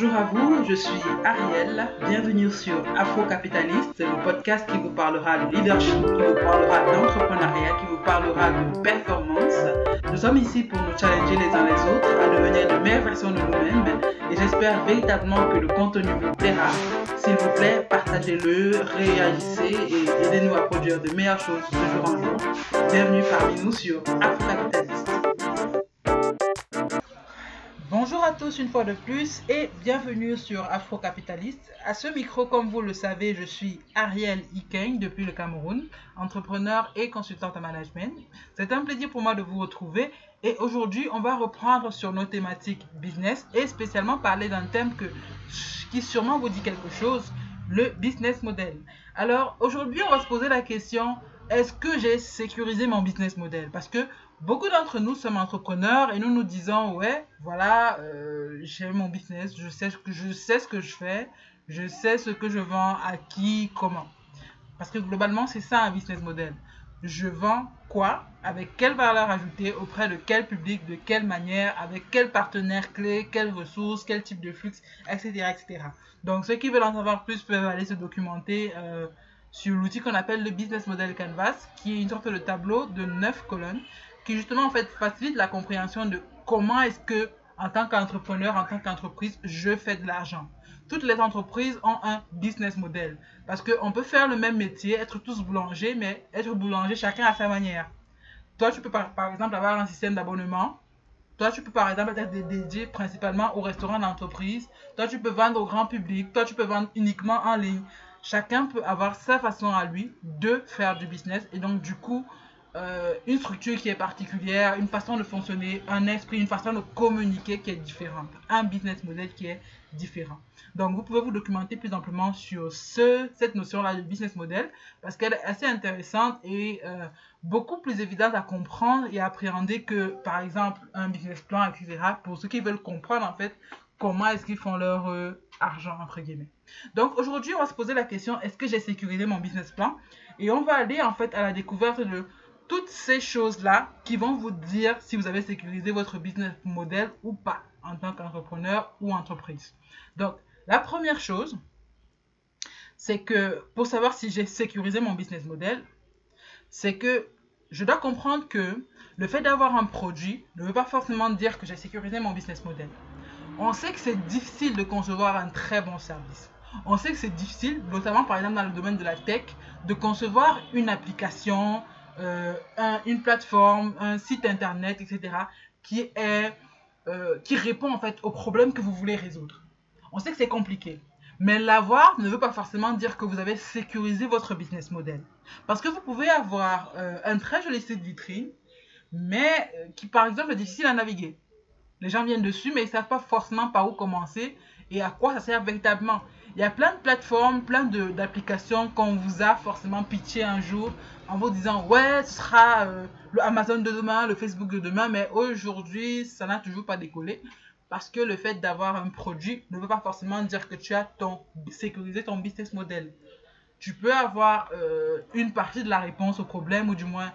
Bonjour à vous, je suis Ariel. Bienvenue sur Afro-Capitaliste, le podcast qui vous parlera de leadership, qui vous parlera d'entrepreneuriat, qui vous parlera de performance. Nous sommes ici pour nous challenger les uns les autres à devenir de meilleures versions de nous-mêmes et j'espère véritablement que le contenu vous plaira. S'il vous plaît, partagez-le, réagissez et aidez-nous à produire de meilleures choses de jour en jour. Bienvenue parmi nous sur Afro-Capitaliste. Bonjour à tous une fois de plus et bienvenue sur Afro-Capitaliste. À ce micro, comme vous le savez, je suis Ariel Ikeng depuis le Cameroun, entrepreneur et consultante en management. C'est un plaisir pour moi de vous retrouver et aujourd'hui, on va reprendre sur nos thématiques business et spécialement parler d'un thème que, qui sûrement vous dit quelque chose, le business model. Alors aujourd'hui, on va se poser la question, est-ce que j'ai sécurisé mon business model? Parce que Beaucoup d'entre nous sommes entrepreneurs et nous nous disons ouais voilà euh, j'ai mon business je sais ce que je fais je sais ce que je vends à qui comment. Parce que globalement c'est ça un business model. Je vends quoi? Avec quelle valeur ajoutée? Auprès de quel public? De quelle manière? Avec quel partenaire clé? Quelles ressources quel type de flux? Etc etc donc ceux qui veulent en savoir plus peuvent aller se documenter euh, sur l'outil qu'on appelle le business model canvas qui est une sorte de tableau de 9 colonnes qui justement en fait facilite la compréhension de comment est-ce que en tant qu'entrepreneur, en tant qu'entreprise, je fais de l'argent. Toutes les entreprises ont un business model parce qu'on peut faire le même métier, être tous boulangers, mais être boulanger chacun à sa manière. Toi, tu peux par, par exemple avoir un système d'abonnement. Toi, tu peux par exemple être dédié principalement au restaurant d'entreprise. Toi, tu peux vendre au grand public. Toi, tu peux vendre uniquement en ligne. Chacun peut avoir sa façon à lui de faire du business et donc du coup, euh, une structure qui est particulière, une façon de fonctionner, un esprit, une façon de communiquer qui est différente, un business model qui est différent. Donc, vous pouvez vous documenter plus amplement sur ce, cette notion-là de business model parce qu'elle est assez intéressante et euh, beaucoup plus évidente à comprendre et à appréhender que, par exemple, un business plan, etc. pour ceux qui veulent comprendre en fait comment est-ce qu'ils font leur euh, argent, entre guillemets. Donc, aujourd'hui, on va se poser la question, est-ce que j'ai sécurisé mon business plan? Et on va aller en fait à la découverte de toutes ces choses-là qui vont vous dire si vous avez sécurisé votre business model ou pas en tant qu'entrepreneur ou entreprise. Donc, la première chose, c'est que pour savoir si j'ai sécurisé mon business model, c'est que je dois comprendre que le fait d'avoir un produit ne veut pas forcément dire que j'ai sécurisé mon business model. On sait que c'est difficile de concevoir un très bon service. On sait que c'est difficile, notamment par exemple dans le domaine de la tech, de concevoir une application, euh, une plateforme, un site internet, etc., qui, est, euh, qui répond en fait aux problèmes que vous voulez résoudre. On sait que c'est compliqué. Mais l'avoir ne veut pas forcément dire que vous avez sécurisé votre business model. Parce que vous pouvez avoir euh, un très joli site vitrine, mais qui par exemple est difficile à naviguer. Les gens viennent dessus, mais ils ne savent pas forcément par où commencer et à quoi ça sert véritablement. Il y a plein de plateformes, plein d'applications qu'on vous a forcément pitché un jour en vous disant ouais, ce sera euh, le Amazon de demain, le Facebook de demain, mais aujourd'hui, ça n'a toujours pas décollé. Parce que le fait d'avoir un produit ne veut pas forcément dire que tu as ton, sécurisé ton business model. Tu peux avoir euh, une partie de la réponse au problème, ou du moins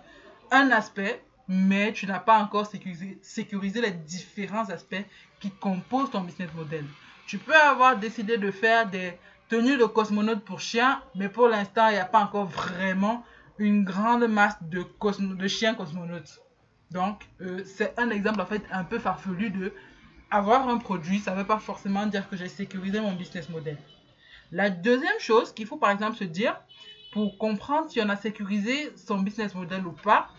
un aspect, mais tu n'as pas encore sécurisé, sécurisé les différents aspects qui composent ton business model. Tu peux avoir décidé de faire des tenues de cosmonautes pour chiens, mais pour l'instant, il n'y a pas encore vraiment une grande masse de, chiens cosmonautes. Donc, euh, c'est un exemple en fait un peu farfelu de avoir un produit, ça ne veut pas forcément dire que j'ai sécurisé mon business model. La deuxième chose qu'il faut par exemple se dire pour comprendre si on a sécurisé son business model ou pas,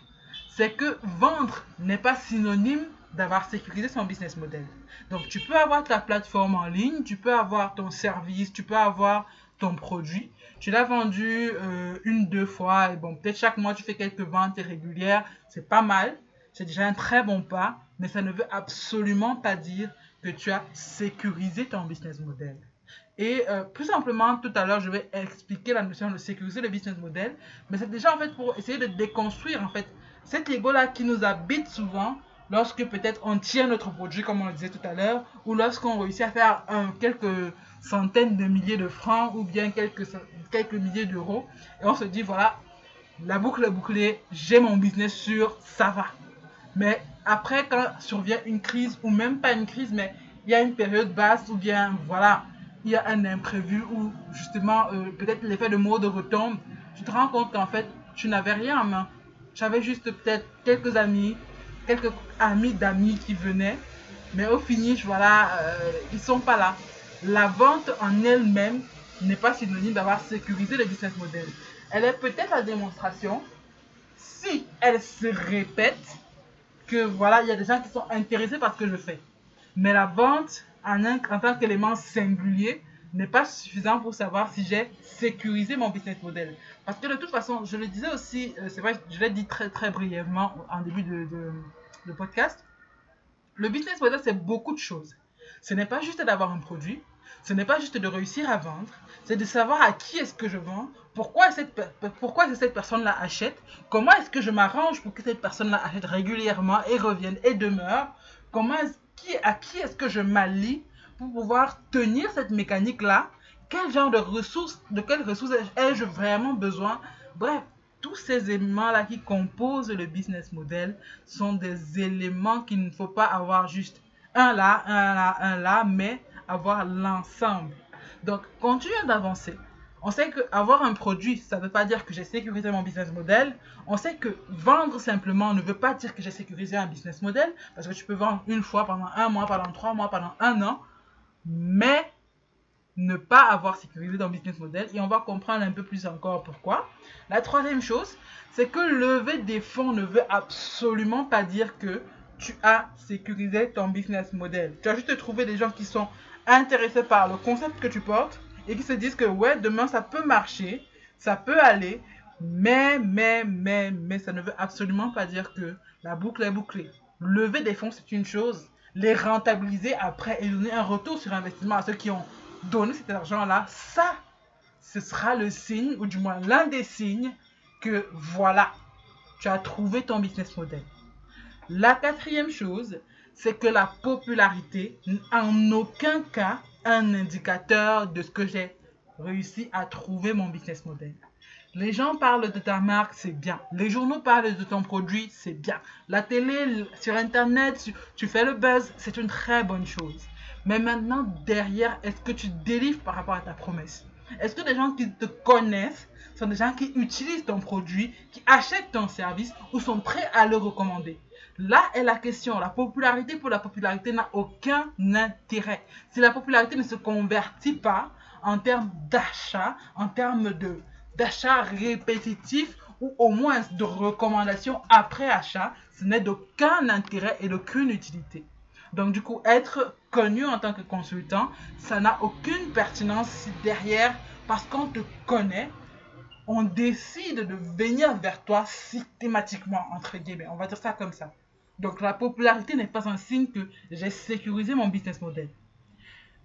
c'est que vendre n'est pas synonyme d'avoir sécurisé son business model. Donc, tu peux avoir ta plateforme en ligne, tu peux avoir ton service, tu peux avoir ton produit. Tu l'as vendu euh, une, deux fois, et bon, peut-être chaque mois tu fais quelques ventes régulières, c'est pas mal, c'est déjà un très bon pas, mais ça ne veut absolument pas dire que tu as sécurisé ton business model. Et euh, plus simplement, tout à l'heure, je vais expliquer la notion de sécuriser le business model, mais c'est déjà en fait pour essayer de déconstruire en fait cet ego-là qui nous habite souvent lorsque peut-être on tient notre produit, comme on le disait tout à l'heure, ou lorsqu'on réussit à faire quelques centaines de milliers de francs ou bien quelques, quelques milliers d'euros, et on se dit, voilà, la boucle est bouclée, j'ai mon business sûr, ça va. Mais après, quand survient une crise, ou même pas une crise, mais il y a une période basse ou bien voilà, il y a un imprévu ou justement euh, peut-être l'effet de mode retombe, tu te rends compte qu'en fait tu n'avais rien en main. J'avais juste peut-être quelques amis, quelques amis d'amis qui venaient, mais au finish, voilà, euh, ils sont pas là. La vente en elle-même n'est pas synonyme d'avoir sécurisé le business model. Elle est peut-être la démonstration, si elle se répète, que voilà, il y a des gens qui sont intéressés par ce que je fais. Mais la vente en, tant qu'élément singulier n'est pas suffisant pour savoir si j'ai sécurisé mon business model. Parce que de toute façon, je le disais aussi, euh, c'est vrai, je l'ai dit très très brièvement en début de, podcast, le business model c'est beaucoup de choses. Ce n'est pas juste d'avoir un produit, ce n'est pas juste de réussir à vendre, c'est de savoir à qui est-ce que je vends, pourquoi, cette, pourquoi cette personne-là achète, comment est-ce que je m'arrange pour que cette personne-là achète régulièrement et revienne et demeure, comment qui, à qui est-ce que je m'allie pour pouvoir tenir cette mécanique-là, quel genre de ressources, de quelles ressources ai-je vraiment besoin? Bref, tous ces éléments-là qui composent le business model sont des éléments qu'il ne faut pas avoir juste un là, un là, un là, mais avoir l'ensemble. Donc, continuons d'avancer. On sait qu'avoir un produit, ça ne veut pas dire que j'ai sécurisé mon business model. On sait que vendre simplement ne veut pas dire que j'ai sécurisé un business model, parce que tu peux vendre une fois pendant un mois, pendant trois mois, pendant un an, mais ne pas avoir sécurisé ton business model et on va comprendre un peu plus encore pourquoi. La troisième chose, c'est que lever des fonds ne veut absolument pas dire que tu as sécurisé ton business model. Tu as juste trouvé des gens qui sont intéressés par le concept que tu portes et qui se disent que ouais, demain ça peut marcher, ça peut aller, mais, mais, mais, mais ça ne veut absolument pas dire que la boucle est bouclée. Lever des fonds, c'est une chose. Les rentabiliser après et donner un retour sur investissement à ceux qui ont donner cet argent-là, ça, ce sera le signe, ou du moins l'un des signes, que voilà, tu as trouvé ton business model. La quatrième chose, c'est que la popularité n'est en aucun cas un indicateur de ce que j'ai réussi à trouver mon business model. Les gens parlent de ta marque, c'est bien. Les journaux parlent de ton produit, c'est bien. La télé, sur Internet, tu fais le buzz, c'est une très bonne chose. Mais maintenant, derrière, est-ce que tu délivres par rapport à ta promesse? Est-ce que les gens qui te connaissent sont des gens qui utilisent ton produit, qui achètent ton service ou sont prêts à le recommander? Là est la question. La popularité pour la popularité n'a aucun intérêt. Si la popularité ne se convertit pas en termes d'achat, en termes de d'achat répétitif ou au moins de recommandation après achat, ce n'est d'aucun intérêt et d'aucune utilité. Donc du coup, être connu en tant que consultant, ça n'a aucune pertinence derrière, parce qu'on te connaît, on décide de venir vers toi systématiquement, entre guillemets. On va dire ça comme ça. Donc la popularité n'est pas un signe que j'ai sécurisé mon business model.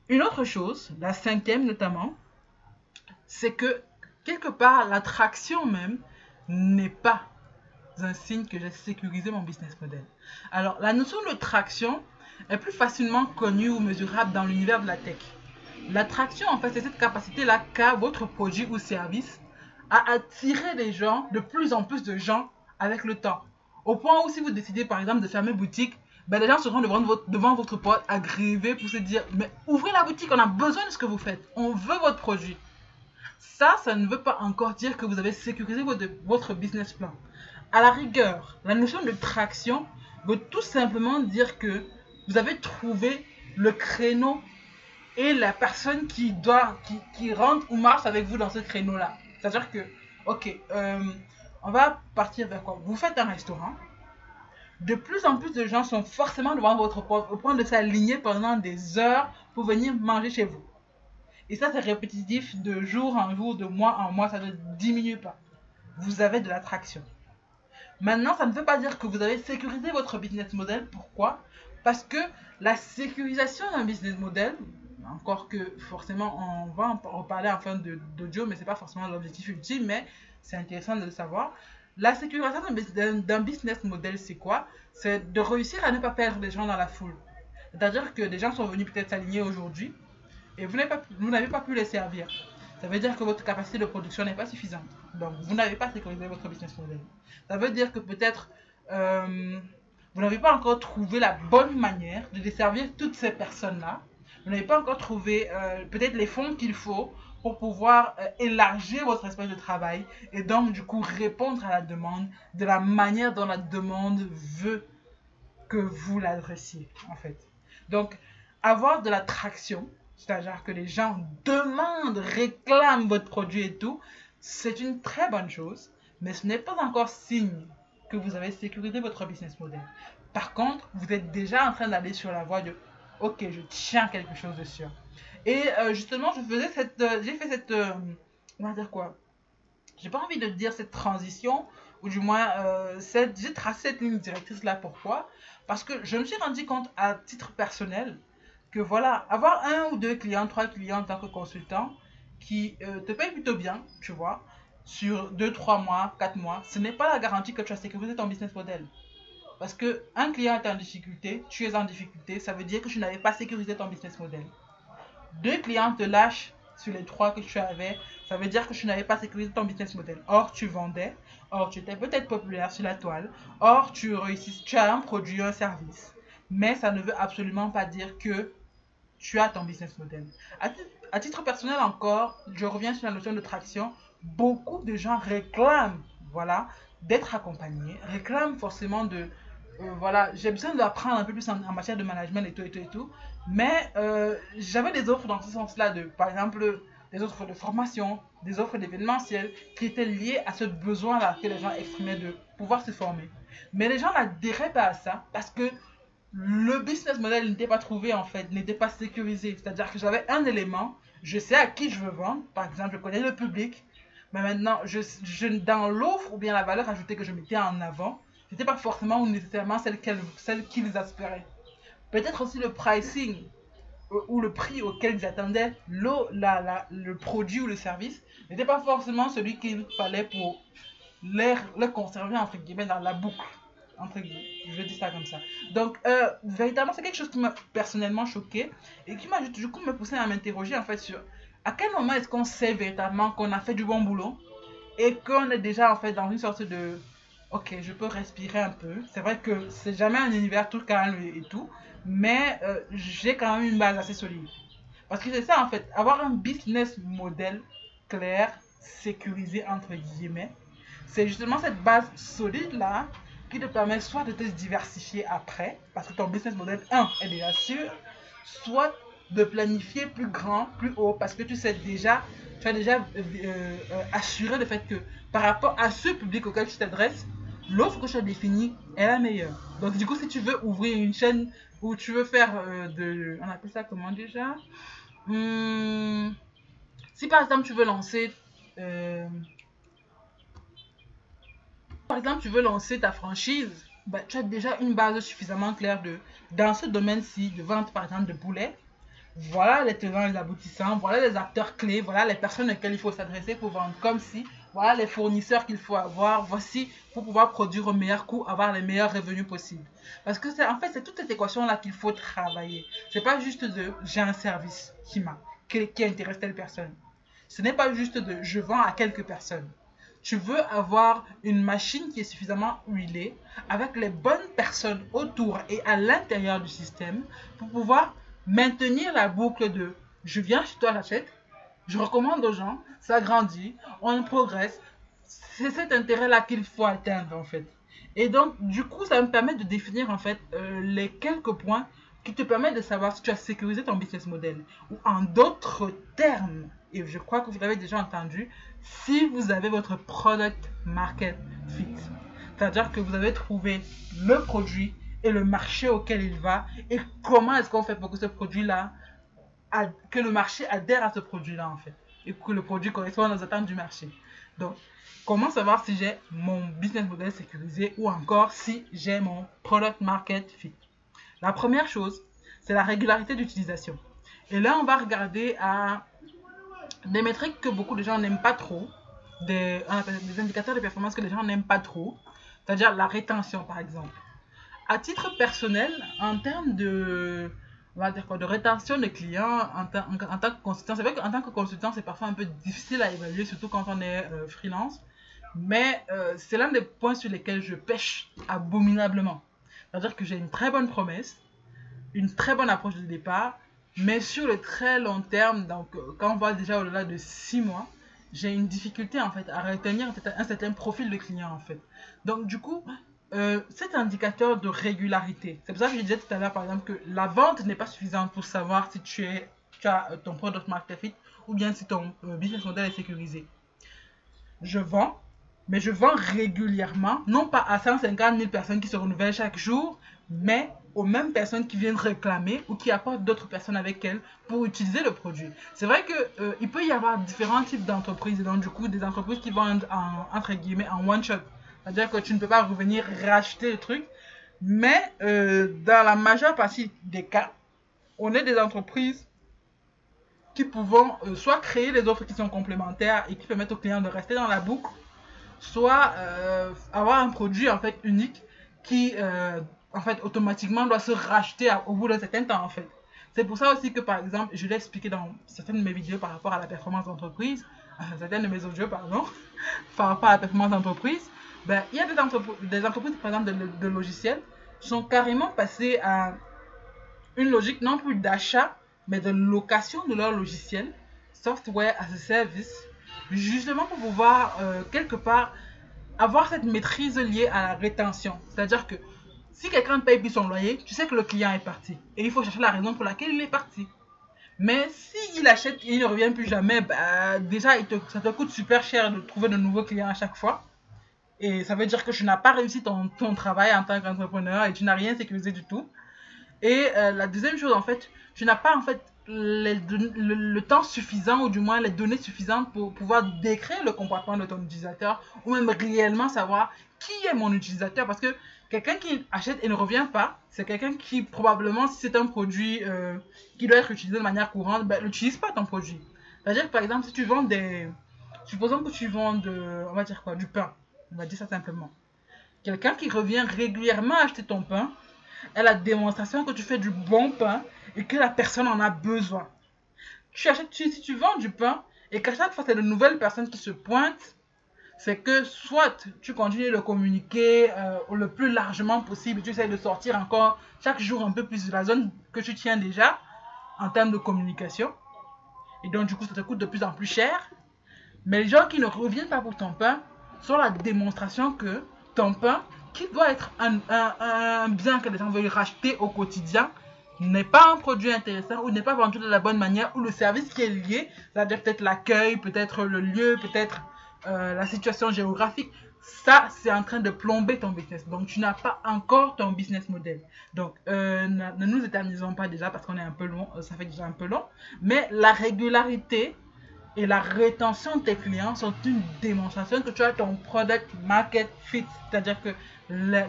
Une autre chose, la cinquième notamment, c'est que quelque part, l'attraction même n'est pas un signe que j'ai sécurisé mon business model. Alors, la notion de traction, est plus facilement connue ou mesurable dans l'univers de la tech. L'attraction, en fait, c'est cette capacité-là qu'a votre produit ou service à attirer des gens, de plus en plus de gens avec le temps. Au point où si vous décidez par exemple de fermer boutique, ben, les gens seront devant votre, devant votre porte aggravés pour se dire mais ouvrez la boutique, on a besoin de ce que vous faites, on veut votre produit. Ça, ça ne veut pas encore dire que vous avez sécurisé votre, business plan. À la rigueur, la notion de traction veut tout simplement dire que vous avez trouvé le créneau et la personne qui doit, qui rentre ou marche avec vous dans ce créneau-là. C'est-à-dire que, ok, euh, on va partir vers quoi? Vous faites un restaurant. De plus en plus de gens sont forcément devant votre porte au point de s'aligner pendant des heures pour venir manger chez vous. Et ça, c'est répétitif de jour en jour, de mois en mois, ça ne diminue pas. Vous avez de l'attraction. Maintenant, ça ne veut pas dire que vous avez sécurisé votre business model. Pourquoi? Parce que la sécurisation d'un business model, encore que forcément on va en parler en fin d'audio, mais ce n'est pas forcément l'objectif ultime, mais c'est intéressant de le savoir. La sécurisation d'un business model, c'est quoi? C'est de réussir à ne pas perdre des gens dans la foule. C'est-à-dire que des gens sont venus peut-être s'aligner aujourd'hui et vous n'avez pas, pas pu les servir. Ça veut dire que votre capacité de production n'est pas suffisante. Donc, vous n'avez pas sécurisé votre business model. Ça veut dire que peut-être euh, vous n'avez pas encore trouvé la bonne manière de desservir toutes ces personnes-là. Vous n'avez pas encore trouvé euh, peut-être les fonds qu'il faut pour pouvoir euh, élargir votre espace de travail et donc du coup répondre à la demande de la manière dont la demande veut que vous l'adressiez en fait. Donc avoir de l'attraction, c'est-à-dire que les gens demandent, réclament votre produit et tout, c'est une très bonne chose, mais ce n'est pas encore signe que vous avez sécurisé votre business model. Par contre, vous êtes déjà en train d'aller sur la voie de OK, je tiens quelque chose de sûr. Et euh, justement, je faisais cette euh, j'ai fait cette euh, on va dire quoi? J'ai pas envie de dire cette transition ou du moins cette j'ai tracé cette ligne directrice là pourquoi? Parce que je me suis rendu compte à titre personnel que voilà, avoir un ou deux clients, trois clients en tant que consultant qui te payent plutôt bien, tu vois, sur 2, 3 mois, 4 mois, ce n'est pas la garantie que tu as sécurisé ton business model. Parce que un client est en difficulté, tu es en difficulté, ça veut dire que tu n'avais pas sécurisé ton business model. Deux clients te lâchent sur les trois que tu avais, ça veut dire que tu n'avais pas sécurisé ton business model. Or, tu vendais, or, tu étais peut-être populaire sur la toile, or, tu réussis, tu as un produit, un service. Mais ça ne veut absolument pas dire que tu as ton business model. À, titre personnel encore, je reviens sur la notion de traction beaucoup de gens réclament, voilà, d'être accompagnés, réclament forcément de, euh, voilà, j'ai besoin d'apprendre un peu plus en, matière de management et tout et tout et tout, mais euh, j'avais des offres dans ce sens-là, de, par exemple, des offres de formation, des offres d'événementiel qui étaient liées à ce besoin-là que les gens exprimaient de pouvoir se former. Mais les gens n'adhéraient pas à ça parce que le business model n'était pas trouvé en fait, n'était pas sécurisé. C'est-à-dire que j'avais un élément, je sais à qui je veux vendre, par exemple, je connais le public, mais maintenant, dans l'offre ou bien la valeur ajoutée que je mettais en avant, n'était pas forcément ou nécessairement celle qu'ils espéraient. Peut-être aussi le pricing euh, ou le prix auquel ils attendaient le produit ou le service n'était pas forcément celui qu'il fallait pour les, les, conserver entre guillemets dans la boucle. Entre je dis ça comme ça. Donc, euh, véritablement, c'est quelque chose qui m'a personnellement choqué et qui m'a du coup me poussé à m'interroger en fait sur à quel moment est-ce qu'on sait véritablement qu'on a fait du bon boulot et qu'on est déjà en fait dans une sorte de ok je peux respirer un peu. C'est vrai que c'est jamais un univers tout calme et, tout mais euh, j'ai quand même une base assez solide. Parce que c'est ça en fait avoir un business model clair sécurisé entre guillemets c'est justement cette base solide là qui te permet soit de te diversifier après parce que ton business model 1 est déjà sûr soit de planifier plus grand, plus haut, parce que tu sais déjà, tu as déjà euh, euh, assuré le fait que par rapport à ce public auquel tu t'adresses, l'offre que tu as définie est la meilleure. Donc du coup, si tu veux ouvrir une chaîne où tu veux faire euh, de... On appelle ça comment déjà? Hmm, Si par exemple tu veux lancer... par exemple, tu veux lancer ta franchise, bah, tu as déjà une base suffisamment claire de, dans ce domaine-ci, de vente par exemple de poulets voilà les tenants et les aboutissants, voilà les acteurs clés, voilà les personnes auxquelles il faut s'adresser pour vendre comme si, voilà les fournisseurs qu'il faut avoir, voici pour pouvoir produire au meilleur coût, avoir les meilleurs revenus possibles. Parce que c'est en fait c'est toute cette équation là qu'il faut travailler. C'est pas juste de j'ai un service qui m'a qui, qui intéresse telle personne. Ce n'est pas juste de je vends à quelques personnes. Tu veux avoir une machine qui est suffisamment huilée avec les bonnes personnes autour et à l'intérieur du système pour pouvoir maintenir la boucle de je viens chez toi, j'achète, je recommande aux gens, ça grandit, on progresse. C'est cet intérêt-là qu'il faut atteindre en fait. Et donc, du coup, ça me permet de définir en fait euh, les quelques points qui te permettent de savoir si tu as sécurisé ton business model. Ou en d'autres termes, et je crois que vous l'avez déjà entendu, si vous avez votre product market fit. C'est-à-dire que vous avez trouvé le produit et le marché auquel il va et comment est-ce qu'on fait pour que ce produit-là, que le marché adhère à ce produit-là en fait et que le produit corresponde aux attentes du marché. Donc, comment savoir si j'ai mon business model sécurisé ou encore si j'ai mon product market fit? La première chose, c'est la régularité d'utilisation. Et là, on va regarder à des métriques que beaucoup de gens n'aiment pas trop, des, indicateurs de performance que les gens n'aiment pas trop, c'est-à-dire la rétention par exemple à titre personnel, en termes de, on va dire quoi, de rétention des clients en, en, tant que consultant, c'est vrai qu'en tant que consultant, c'est parfois un peu difficile à évaluer, surtout quand on est euh, freelance. Mais euh, c'est l'un des points sur lesquels je pêche abominablement. C'est-à-dire que j'ai une très bonne promesse, une très bonne approche de départ, mais sur le très long terme, donc euh, quand on voit déjà au-delà de six mois, j'ai une difficulté en fait à retenir un certain profil de client en fait. Donc du coup, euh, cet indicateur de régularité, c'est pour ça que je disais tout à l'heure par exemple que la vente n'est pas suffisante pour savoir si tu, es, tu as ton product market fit ou bien si ton business model est sécurisé. Je vends, mais je vends régulièrement, non pas à 150 000 personnes qui se renouvellent chaque jour, mais aux mêmes personnes qui viennent réclamer ou qui apportent d'autres personnes avec elles pour utiliser le produit. C'est vrai que euh, il peut y avoir différents types d'entreprises, donc du coup des entreprises qui vendent en, entre guillemets en one shot, c'est-à-dire que tu ne peux pas revenir racheter le truc, mais euh, dans la majeure partie des cas, on est des entreprises qui pouvons euh, soit créer des offres qui sont complémentaires et qui permettent aux clients de rester dans la boucle, soit avoir un produit en fait unique qui en fait automatiquement doit se racheter au bout d'un certain temps en fait. C'est pour ça aussi que par exemple, je l'ai expliqué dans certaines de mes vidéos par rapport à la performance d'entreprise, euh, certaines de mes audios pardon, par rapport à la performance d'entreprise, ben, il y a des, des entreprises par exemple de, de logiciels sont carrément passées à une logique non plus d'achat mais de location de leur logiciel, software as a service, justement pour pouvoir euh, quelque part avoir cette maîtrise liée à la rétention. C'est-à-dire que si quelqu'un paye plus son loyer, tu sais que le client est parti. Et il faut chercher la raison pour laquelle il est parti. Mais s'il achète et il ne revient plus jamais, bah, déjà ça te coûte super cher de trouver de nouveaux clients à chaque fois. Et ça veut dire que tu n'as pas réussi ton, travail en tant qu'entrepreneur et tu n'as rien sécurisé du tout. Et euh, la deuxième chose, en fait, tu n'as pas en fait le, temps suffisant ou du moins les données suffisantes pour pouvoir décrire le comportement de ton utilisateur ou même réellement savoir qui est mon utilisateur parce que quelqu'un qui achète et ne revient pas, c'est quelqu'un qui probablement si c'est un produit euh, qui doit être utilisé de manière courante, ben, n'utilise pas ton produit. C'est-à-dire que par exemple si tu vends des... Supposons que tu vends de... On va dire quoi Du pain. On va dire ça simplement. Quelqu'un qui revient régulièrement acheter ton pain est la démonstration que tu fais du bon pain et que la personne en a besoin. Tu achètes, si tu vends du pain et qu'à chaque fois c'est de nouvelles personnes qui se pointent, c'est que soit tu continues de communiquer euh, le plus largement possible, tu essaies de sortir encore chaque jour un peu plus de la zone que tu tiens déjà en termes de communication. Et donc du coup ça te coûte de plus en plus cher. Mais les gens qui ne reviennent pas pour ton pain sont la démonstration que ton pain, qui doit être un, un, un bien que les gens veulent racheter au quotidien, n'est pas un produit intéressant ou n'est pas vendu de la bonne manière ou le service qui est lié, c'est-à-dire peut-être l'accueil, peut-être le lieu, peut-être euh, la situation géographique, ça c'est en train de plomber ton business. Donc tu n'as pas encore ton business model. Donc euh, ne, nous éternisons pas déjà parce qu'on est un peu long, euh, ça fait déjà un peu long, mais la régularité et la rétention de tes clients sont une démonstration que tu as ton product market fit, c'est-à-dire que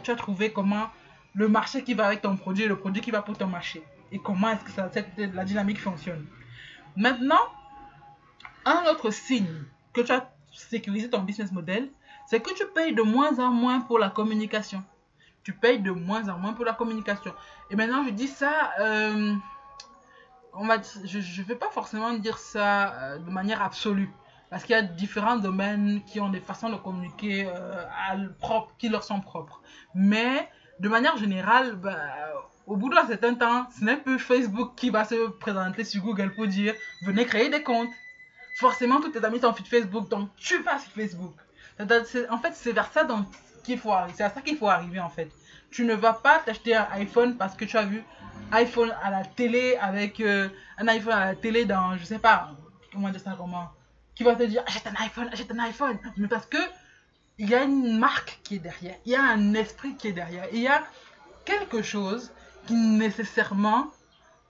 tu as trouvé comment le marché qui va avec ton produit et le produit qui va pour ton marché. Et comment est-ce que la dynamique fonctionne. Maintenant, un autre signe que tu as sécurisé ton business model, c'est que tu payes de moins en moins pour la communication. Tu payes de moins en moins pour la communication. Et maintenant, je dis ça, euh, on va, je ne vais pas forcément dire ça euh, de manière absolue. Parce qu'il y a différents domaines qui ont des façons de communiquer euh, qui leur sont propres. Mais de manière générale, bah, au bout d'un certain temps, ce n'est plus Facebook qui va se présenter sur Google pour dire venez créer des comptes. Forcément, tous tes amis sont sur Facebook, donc tu vas sur Facebook. En fait, c'est vers ça qu'il faut. C'est à ça qu'il faut arriver en fait. Tu ne vas pas t'acheter un iPhone parce que tu as vu iPhone à la télé avec euh, un iPhone à la télé dans, je sais pas, comment dire ça, comment, qui va te dire achète un iPhone, achète un iPhone. Mais parce que il y a une marque qui est derrière, il y a un esprit qui est derrière, il y a quelque chose qui nécessairement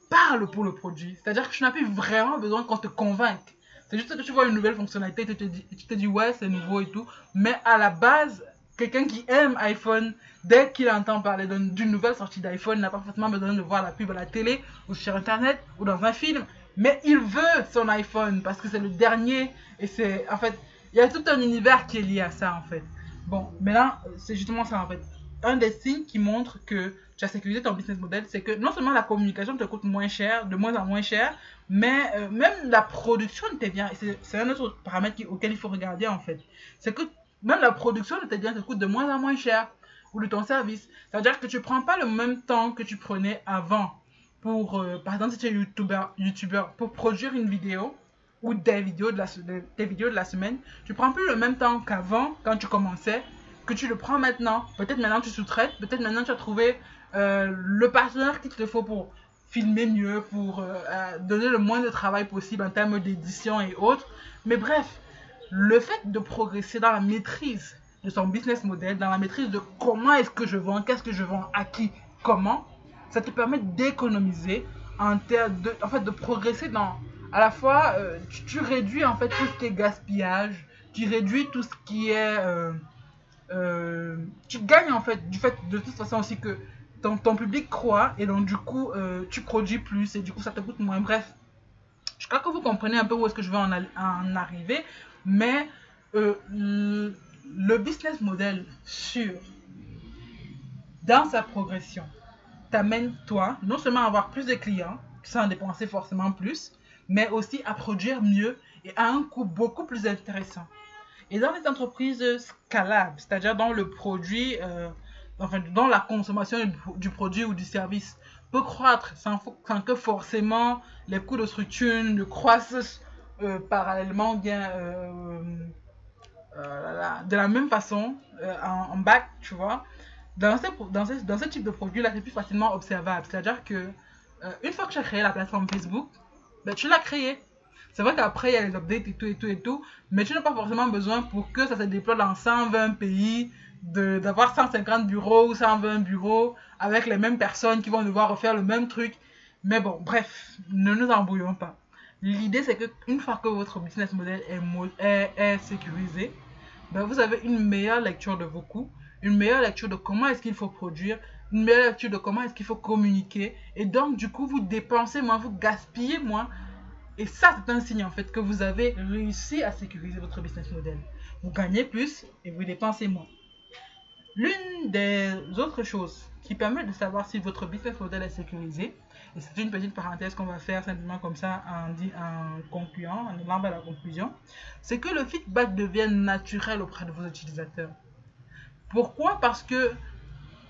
parle pour le produit. C'est-à-dire que tu n'as plus vraiment besoin qu'on te convainque. C'est juste que tu vois une nouvelle fonctionnalité, tu te dis, tu te dis ouais, c'est nouveau et tout. Mais à la base, quelqu'un qui aime iPhone, dès qu'il entend parler d'une nouvelle sortie d'iPhone, n'a pas forcément besoin de voir la pub à la télé ou sur Internet ou dans un film. Mais il veut son iPhone parce que c'est le dernier et c'est en fait il y a tout un univers qui est lié à ça en fait. Bon, maintenant, c'est justement ça en fait. Un des signes qui montre que tu as sécurisé ton business model, c'est que non seulement la communication te coûte moins cher, de moins en moins cher, mais euh, même la production de tes biens, c'est un autre paramètre auquel il faut regarder en fait. C'est que même la production de tes biens te coûte de moins en moins cher. ou de ton service. C'est-à-dire que tu ne prends pas le même temps que tu prenais avant pour, euh, par exemple, si tu es youtubeur, youtubeur, pour produire une vidéo ou des vidéos de la, des vidéos de la semaine, tu prends plus le même temps qu'avant quand tu commençais que tu le prends maintenant. Peut-être maintenant tu sous-traites, peut-être maintenant tu as trouvé euh, le partenaire qu'il te faut pour filmer mieux, pour euh, donner le moins de travail possible en termes d'édition et autres. Mais bref, le fait de progresser dans la maîtrise de son business model, dans la maîtrise de comment est-ce que je vends, qu'est-ce que je vends, à qui, comment, ça te permet d'économiser en de, en fait, de progresser dans, à la fois, euh, tu, réduis en fait tout ce qui est gaspillage, tu réduis tout ce qui est, euh, euh, tu gagnes en fait du fait de toute façon aussi que ton, public croit et donc du coup tu produis plus et du coup ça te coûte moins. Bref, je crois que vous comprenez un peu où est-ce que je veux en, arriver, mais le business model sur dans sa progression t'amène toi non seulement à avoir plus de clients, sans dépenser forcément plus, mais aussi à produire mieux et à un coût beaucoup plus intéressant. Et dans les entreprises scalables, c'est-à-dire dans le produit, euh, enfin dans la consommation du produit ou du service peut croître sans, que forcément les coûts de structure ne croissent euh, parallèlement bien euh, de la même façon en, bac, tu vois dans ce, dans ce, dans ce type de produit-là, c'est plus facilement observable. C'est-à-dire que euh, une fois que tu as créé la plateforme Facebook, ben, tu l'as créée. C'est vrai qu'après, il y a les updates et tout et tout et tout, mais tu n'as pas forcément besoin pour que ça se déploie dans 120 pays, d'avoir 150 bureaux ou 120 bureaux avec les mêmes personnes qui vont devoir refaire le même truc. Mais bon, bref, ne nous embrouillons pas. L'idée, c'est qu'une fois que votre business model est, est, est sécurisé, ben, vous avez une meilleure lecture de vos coûts une meilleure lecture de comment est-ce qu'il faut produire, une meilleure lecture de comment est-ce qu'il faut communiquer. Et donc, du coup, vous dépensez moins, vous gaspillez moins. Et ça, c'est un signe en fait que vous avez réussi à sécuriser votre business model. Vous gagnez plus et vous dépensez moins. L'une des autres choses qui permet de savoir si votre business model est sécurisé, et c'est une petite parenthèse qu'on va faire simplement comme ça en, en concluant, en allant vers la conclusion, c'est que le feedback devienne naturel auprès de vos utilisateurs. Pourquoi? Parce que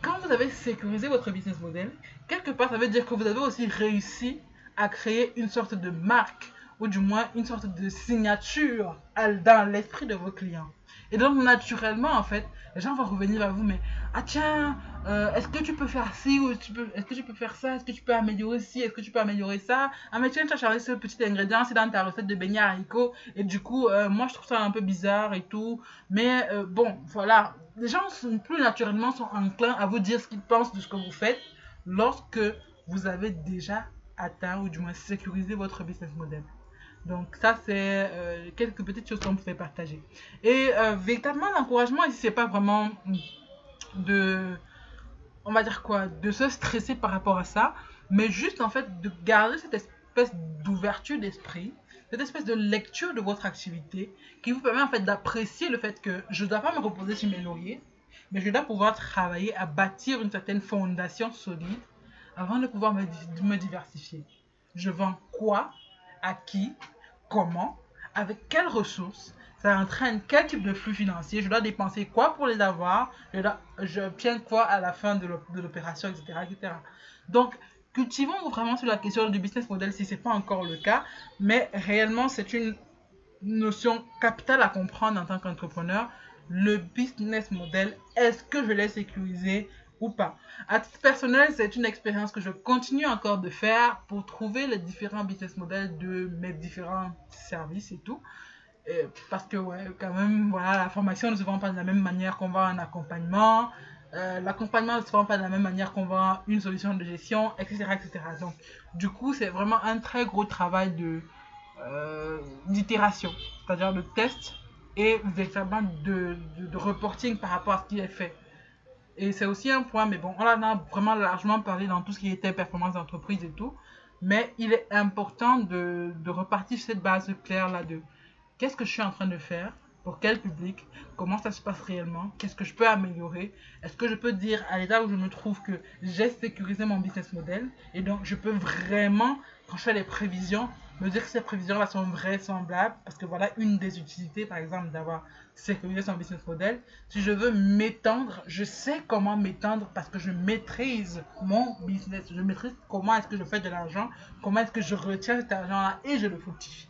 quand vous avez sécurisé votre business model, quelque part, ça veut dire que vous avez aussi réussi à créer une sorte de marque ou du moins une sorte de signature dans l'esprit de vos clients. Et donc, naturellement, en fait, les gens vont revenir vers vous, mais ah tiens, euh, est-ce que tu peux faire ci ou est-ce que tu peux faire ça Est-ce que tu peux améliorer ci Est-ce que tu peux améliorer ça? Ah, mais tiens, tu as chargé ce petit ingrédient, c'est dans ta recette de beignet haricots. Et du coup, euh, moi, je trouve ça un peu bizarre et tout. Mais euh, bon, voilà. Les gens, plus naturellement, sont enclins à vous dire ce qu'ils pensent de ce que vous faites lorsque vous avez déjà atteint ou du moins sécurisé votre business model. Donc ça, c'est euh, quelques petites choses qu'on pouvait partager. Et euh, véritablement, l'encouragement ici, c'est pas vraiment de, on va dire quoi, de se stresser par rapport à ça, mais juste en fait de garder cette espèce d'ouverture d'esprit, cette espèce de lecture de votre activité qui vous permet en fait d'apprécier le fait que je ne dois pas me reposer sur mes lauriers, mais je dois pouvoir travailler à bâtir une certaine fondation solide avant de pouvoir me, diversifier. Je vends quoi à qui, comment, avec quelles ressources, ça entraîne quel type de flux financier, je dois dépenser quoi pour les avoir, je, tiens quoi à la fin de l'opération, etc., etc. Donc, cultivons vraiment sur la question du business model si ce n'est pas encore le cas, mais réellement, c'est une notion capitale à comprendre en tant qu'entrepreneur. Le business model, est-ce que je l'ai sécurisé ou pas. À titre personnel, c'est une expérience que je continue encore de faire pour trouver les différents business models de mes différents services et tout. parce que, ouais, quand même, voilà, la formation ne se vend pas de la même manière qu'on vend un accompagnement. Euh, l'accompagnement ne se vend pas de la même manière qu'on vend une solution de gestion, etc. etc. Donc, du coup, c'est vraiment un très gros travail de euh, d'itération, c'est-à-dire de test et véritablement de, de reporting par rapport à ce qui est fait. Et c'est aussi un point, mais bon, on en a vraiment largement parlé dans tout ce qui était performance d'entreprise et tout. Mais il est important de, de repartir cette base claire là de qu'est-ce que je suis en train de faire, pour quel public, comment ça se passe réellement, qu'est-ce que je peux améliorer, est-ce que je peux dire à l'état où je me trouve que j'ai sécurisé mon business model et donc je peux vraiment, quand je fais les prévisions, me dire que ces prévisions-là sont vraisemblables parce que voilà une des utilités par exemple d'avoir sécurisé son business model. Si je veux m'étendre, je sais comment m'étendre parce que je maîtrise mon business, je maîtrise comment est-ce que je fais de l'argent, comment est-ce que je retiens cet argent-là et je le fructifie.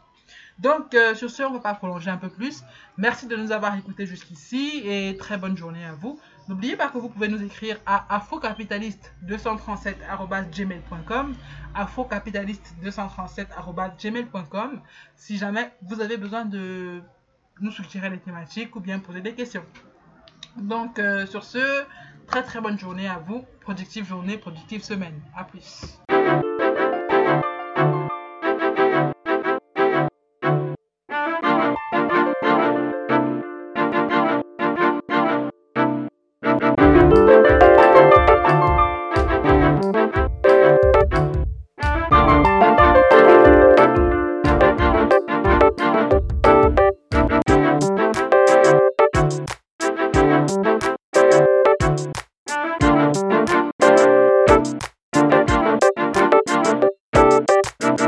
Donc, euh, sur ce, on ne va pas prolonger un peu plus. Merci de nous avoir écoutés jusqu'ici et très bonne journée à vous. N'oubliez pas que vous pouvez nous écrire à afrocapitaliste237.gmail.com afrocapitaliste237.gmail.com si jamais vous avez besoin de nous suggérer des thématiques ou bien poser des questions. Donc, euh, sur ce, très très bonne journée à vous. Productive journée, productive semaine. À plus.